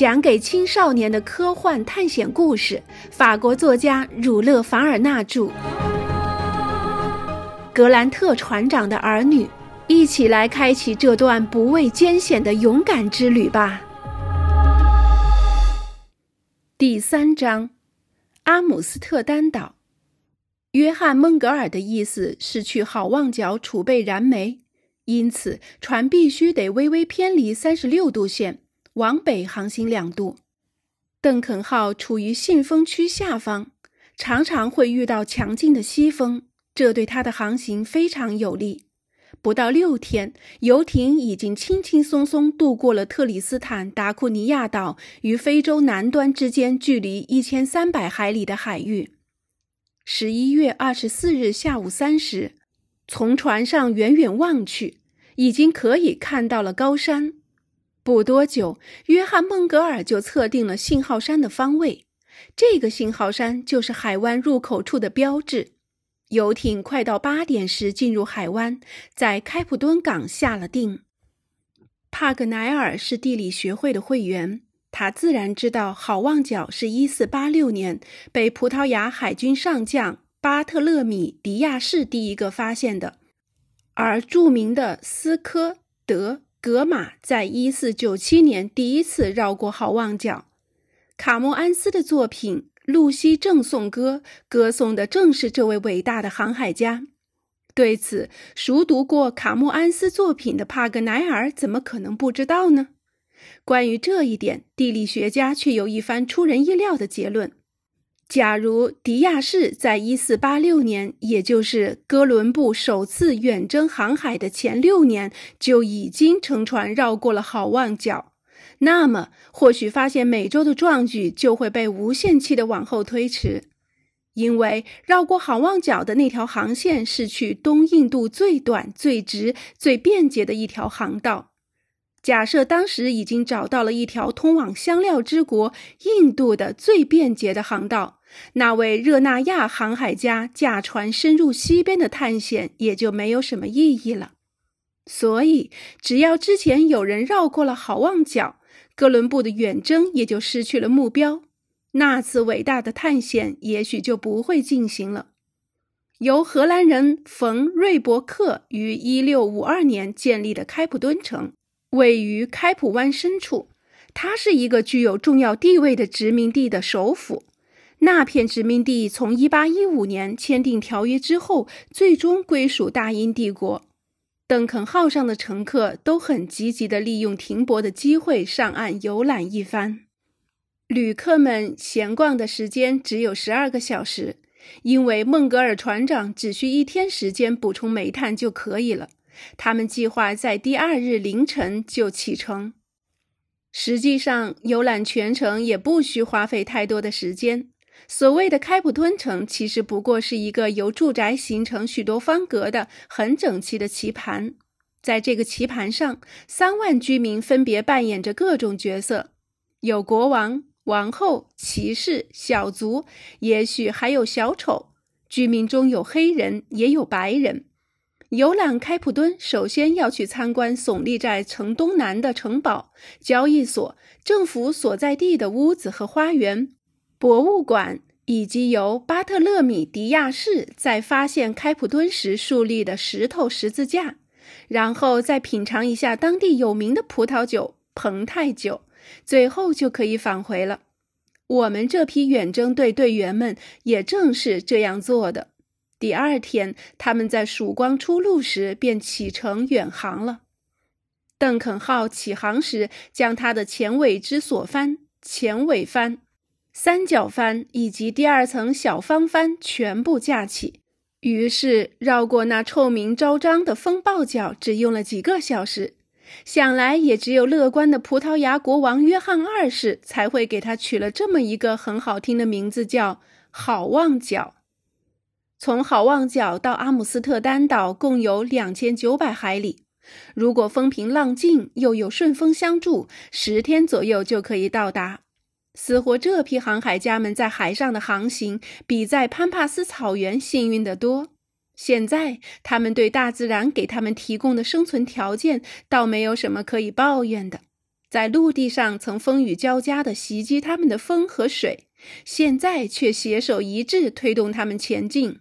讲给青少年的科幻探险故事，法国作家儒勒·凡尔纳著。格兰特船长的儿女，一起来开启这段不畏艰险的勇敢之旅吧。第三章，阿姆斯特丹岛。约翰·孟格尔的意思是去好望角储备燃煤。因此，船必须得微微偏离三十六度线，往北航行两度。邓肯号处于信风区下方，常常会遇到强劲的西风，这对它的航行非常有利。不到六天，游艇已经轻轻松松渡过了特里斯坦达库尼亚岛与非洲南端之间距离一千三百海里的海域。十一月二十四日下午三时，从船上远远望去。已经可以看到了高山。不多久，约翰·孟格尔就测定了信号山的方位。这个信号山就是海湾入口处的标志。游艇快到八点时进入海湾，在开普敦港下了定。帕格奈尔是地理学会的会员，他自然知道好望角是一四八六年被葡萄牙海军上将巴特勒米·迪亚士第一个发现的。而著名的斯科德格玛在一四九七年第一次绕过好望角。卡莫安斯的作品《露西正颂歌》歌颂的正是这位伟大的航海家。对此，熟读过卡莫安斯作品的帕格奈尔怎么可能不知道呢？关于这一点，地理学家却有一番出人意料的结论。假如迪亚士在1486年，也就是哥伦布首次远征航海的前六年，就已经乘船绕过了好望角，那么或许发现美洲的壮举就会被无限期的往后推迟，因为绕过好望角的那条航线是去东印度最短、最直、最便捷的一条航道。假设当时已经找到了一条通往香料之国印度的最便捷的航道。那位热那亚航海家驾船深入西边的探险也就没有什么意义了。所以，只要之前有人绕过了好望角，哥伦布的远征也就失去了目标，那次伟大的探险也许就不会进行了。由荷兰人冯瑞伯克于1652年建立的开普敦城，位于开普湾深处，它是一个具有重要地位的殖民地的首府。那片殖民地从1815年签订条约之后，最终归属大英帝国。邓肯号上的乘客都很积极地利用停泊的机会上岸游览一番。旅客们闲逛的时间只有十二个小时，因为孟格尔船长只需一天时间补充煤炭就可以了。他们计划在第二日凌晨就启程。实际上，游览全程也不需花费太多的时间。所谓的开普敦城，其实不过是一个由住宅形成许多方格的很整齐的棋盘。在这个棋盘上，三万居民分别扮演着各种角色：有国王、王后、骑士、小卒，也许还有小丑。居民中有黑人，也有白人。游览开普敦，首先要去参观耸立在城东南的城堡、交易所、政府所在地的屋子和花园。博物馆以及由巴特勒米·迪亚士在发现开普敦时树立的石头十字架，然后再品尝一下当地有名的葡萄酒蓬泰酒，最后就可以返回了。我们这批远征队队员们也正是这样做的。第二天，他们在曙光初露时便启程远航了。邓肯号起航时，将它的前尾支索帆、前尾帆。三角帆以及第二层小方帆全部架起，于是绕过那臭名昭彰的风暴角只用了几个小时。想来也只有乐观的葡萄牙国王约翰二世才会给他取了这么一个很好听的名字，叫好望角。从好望角到阿姆斯特丹岛共有两千九百海里，如果风平浪静又有顺风相助，十天左右就可以到达。似乎这批航海家们在海上的航行比在潘帕斯草原幸运得多。现在，他们对大自然给他们提供的生存条件倒没有什么可以抱怨的。在陆地上曾风雨交加的袭击他们的风和水，现在却携手一致推动他们前进。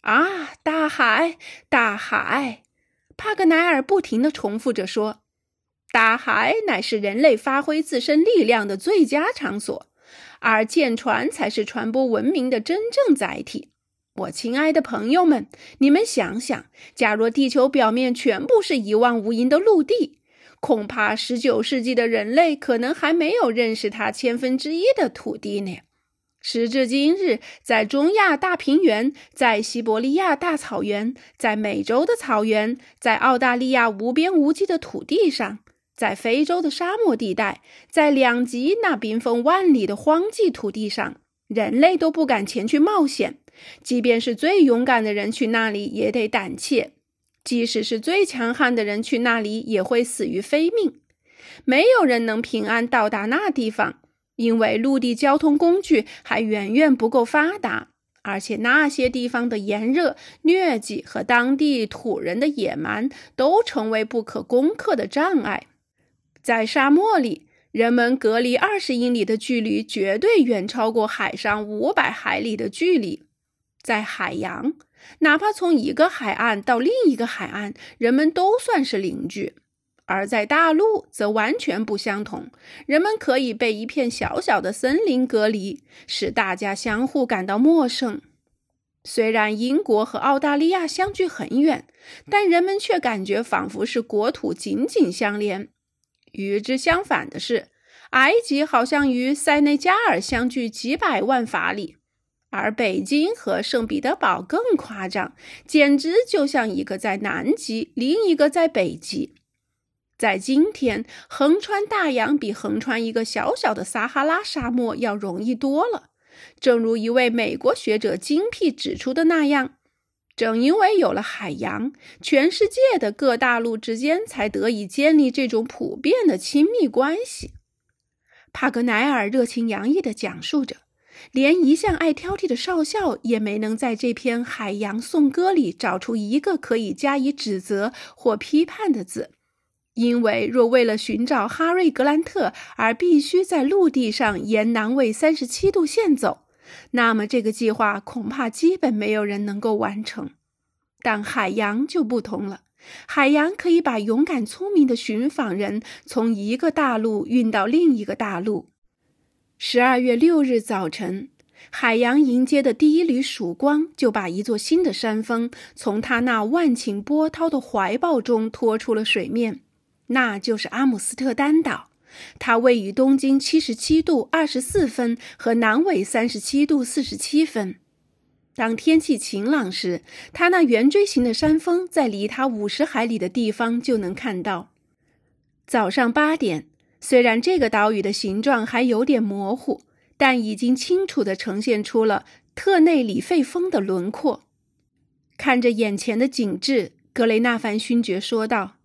啊，大海，大海！帕格奈尔不停地重复着说：“大海乃是人类发挥自身力量的最佳场所，而舰船才是传播文明的真正载体。”我亲爱的朋友们，你们想想，假若地球表面全部是一望无垠的陆地，恐怕十九世纪的人类可能还没有认识它千分之一的土地呢。时至今日，在中亚大平原，在西伯利亚大草原，在美洲的草原，在澳大利亚无边无际的土地上，在非洲的沙漠地带，在两极那冰封万里的荒寂土地上，人类都不敢前去冒险。即便是最勇敢的人去那里，也得胆怯；即使是最强悍的人去那里，也会死于非命。没有人能平安到达那地方，因为陆地交通工具还远远不够发达，而且那些地方的炎热、疟疾和当地土人的野蛮都成为不可攻克的障碍。在沙漠里，人们隔离二十英里的距离，绝对远超过海上五百海里的距离。在海洋，哪怕从一个海岸到另一个海岸，人们都算是邻居；而在大陆则完全不相同，人们可以被一片小小的森林隔离，使大家相互感到陌生。虽然英国和澳大利亚相距很远，但人们却感觉仿佛是国土紧紧相连。与之相反的是，埃及好像与塞内加尔相距几百万法里。而北京和圣彼得堡更夸张，简直就像一个在南极，另一个在北极。在今天，横穿大洋比横穿一个小小的撒哈拉沙漠要容易多了。正如一位美国学者精辟指出的那样，正因为有了海洋，全世界的各大陆之间才得以建立这种普遍的亲密关系。帕格奈尔热情洋溢地讲述着。连一向爱挑剔的少校也没能在这篇海洋颂歌里找出一个可以加以指责或批判的字，因为若为了寻找哈瑞·格兰特而必须在陆地上沿南纬三十七度线走，那么这个计划恐怕基本没有人能够完成。但海洋就不同了，海洋可以把勇敢聪明的寻访人从一个大陆运到另一个大陆。十二月六日早晨，海洋迎接的第一缕曙光，就把一座新的山峰从他那万顷波涛的怀抱中拖出了水面。那就是阿姆斯特丹岛，它位于东经七十七度二十四分和南纬三十七度四十七分。当天气晴朗时，它那圆锥形的山峰在离它五十海里的地方就能看到。早上八点。虽然这个岛屿的形状还有点模糊，但已经清楚地呈现出了特内里费峰的轮廓。看着眼前的景致，格雷纳凡勋爵说道：“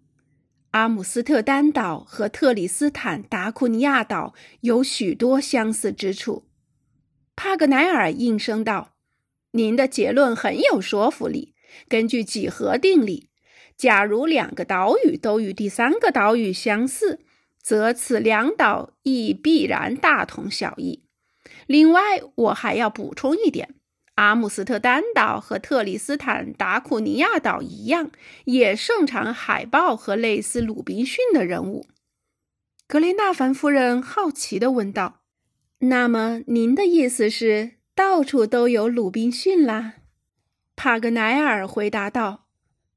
阿姆斯特丹岛和特里斯坦达库尼亚岛有许多相似之处。”帕格奈尔应声道：“您的结论很有说服力。根据几何定理，假如两个岛屿都与第三个岛屿相似，则此两岛亦必然大同小异。另外，我还要补充一点：阿姆斯特丹岛和特里斯坦达库尼亚岛一样，也盛产海豹和类似鲁滨逊的人物。格雷纳凡夫人好奇地问道：“那么，您的意思是到处都有鲁滨逊啦？”帕格奈尔回答道：“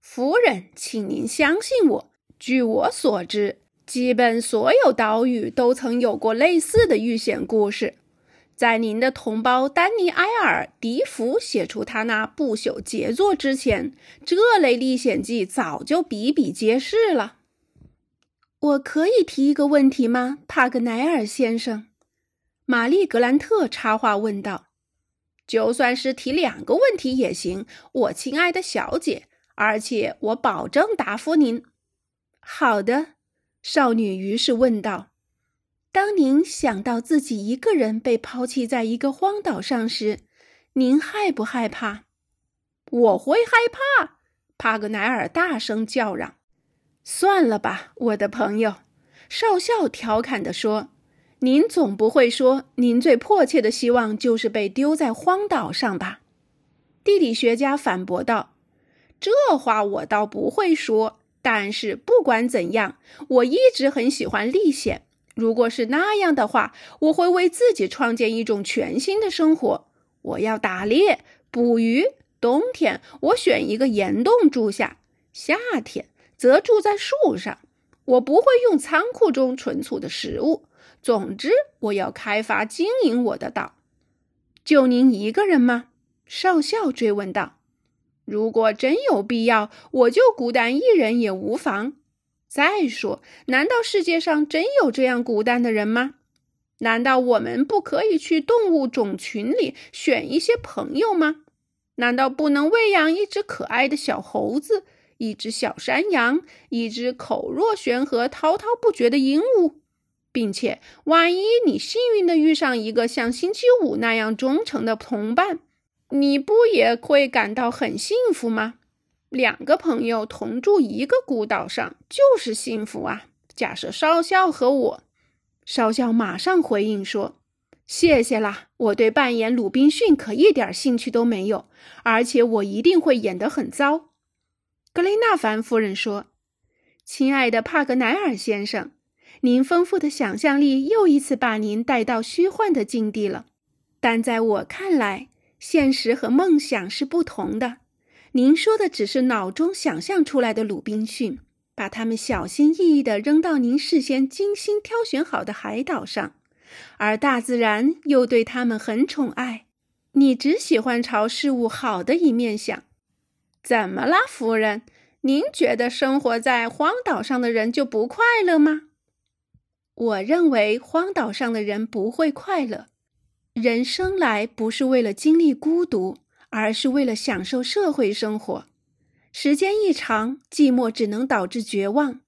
夫人，请您相信我。据我所知。”基本所有岛屿都曾有过类似的遇险故事。在您的同胞丹尼埃尔·迪福写出他那不朽杰作之前，这类历险记早就比比皆是了。我可以提一个问题吗，帕格奈尔先生？玛丽·格兰特插话问道。“就算是提两个问题也行，我亲爱的小姐，而且我保证答复您。”好的。少女于是问道：“当您想到自己一个人被抛弃在一个荒岛上时，您害不害怕？”“我会害怕！”帕格奈尔大声叫嚷。“算了吧，我的朋友，少校调侃地说：“您总不会说您最迫切的希望就是被丢在荒岛上吧？”地理学家反驳道：“这话我倒不会说，但是不管怎样，我一直很喜欢历险。如果是那样的话，我会为自己创建一种全新的生活。我要打猎、捕鱼。冬天我选一个岩洞住下，夏天则住在树上。”我不会用仓库中存储的食物。总之，我要开发经营我的岛。就您一个人吗？少校追问道。如果真有必要，我就孤单一人也无妨。再说，难道世界上真有这样孤单的人吗？难道我们不可以去动物种群里选一些朋友吗？难道不能喂养一只可爱的小猴子？一只小山羊，一只口若悬河、滔滔不绝的鹦鹉，并且，万一你幸运的遇上一个像星期五那样忠诚的同伴，你不也会感到很幸福吗？两个朋友同住一个孤岛上就是幸福啊！假设少校和我，少校马上回应说：“谢谢啦，我对扮演鲁滨逊可一点兴趣都没有，而且我一定会演得很糟。”格雷纳凡夫人说：“亲爱的帕格奈尔先生，您丰富的想象力又一次把您带到虚幻的境地了。但在我看来，现实和梦想是不同的。您说的只是脑中想象出来的鲁滨逊，把他们小心翼翼地扔到您事先精心挑选好的海岛上，而大自然又对他们很宠爱。你只喜欢朝事物好的一面想。”怎么了，夫人？您觉得生活在荒岛上的人就不快乐吗？我认为荒岛上的人不会快乐。人生来不是为了经历孤独，而是为了享受社会生活。时间一长，寂寞只能导致绝望。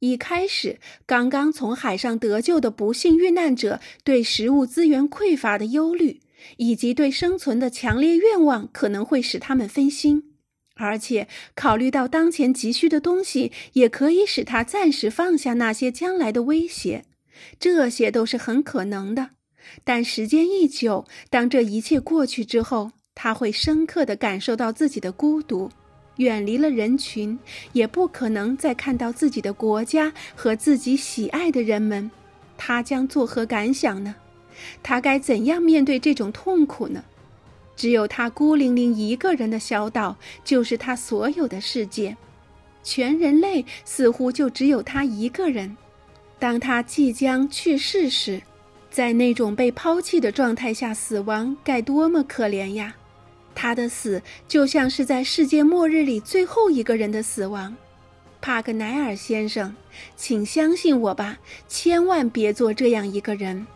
一开始，刚刚从海上得救的不幸遇难者对食物资源匮乏的忧虑，以及对生存的强烈愿望，可能会使他们分心。而且，考虑到当前急需的东西，也可以使他暂时放下那些将来的威胁，这些都是很可能的。但时间一久，当这一切过去之后，他会深刻地感受到自己的孤独，远离了人群，也不可能再看到自己的国家和自己喜爱的人们。他将作何感想呢？他该怎样面对这种痛苦呢？只有他孤零零一个人的小岛，就是他所有的世界。全人类似乎就只有他一个人。当他即将去世时，在那种被抛弃的状态下死亡，该多么可怜呀！他的死就像是在世界末日里最后一个人的死亡。帕格奈尔先生，请相信我吧，千万别做这样一个人。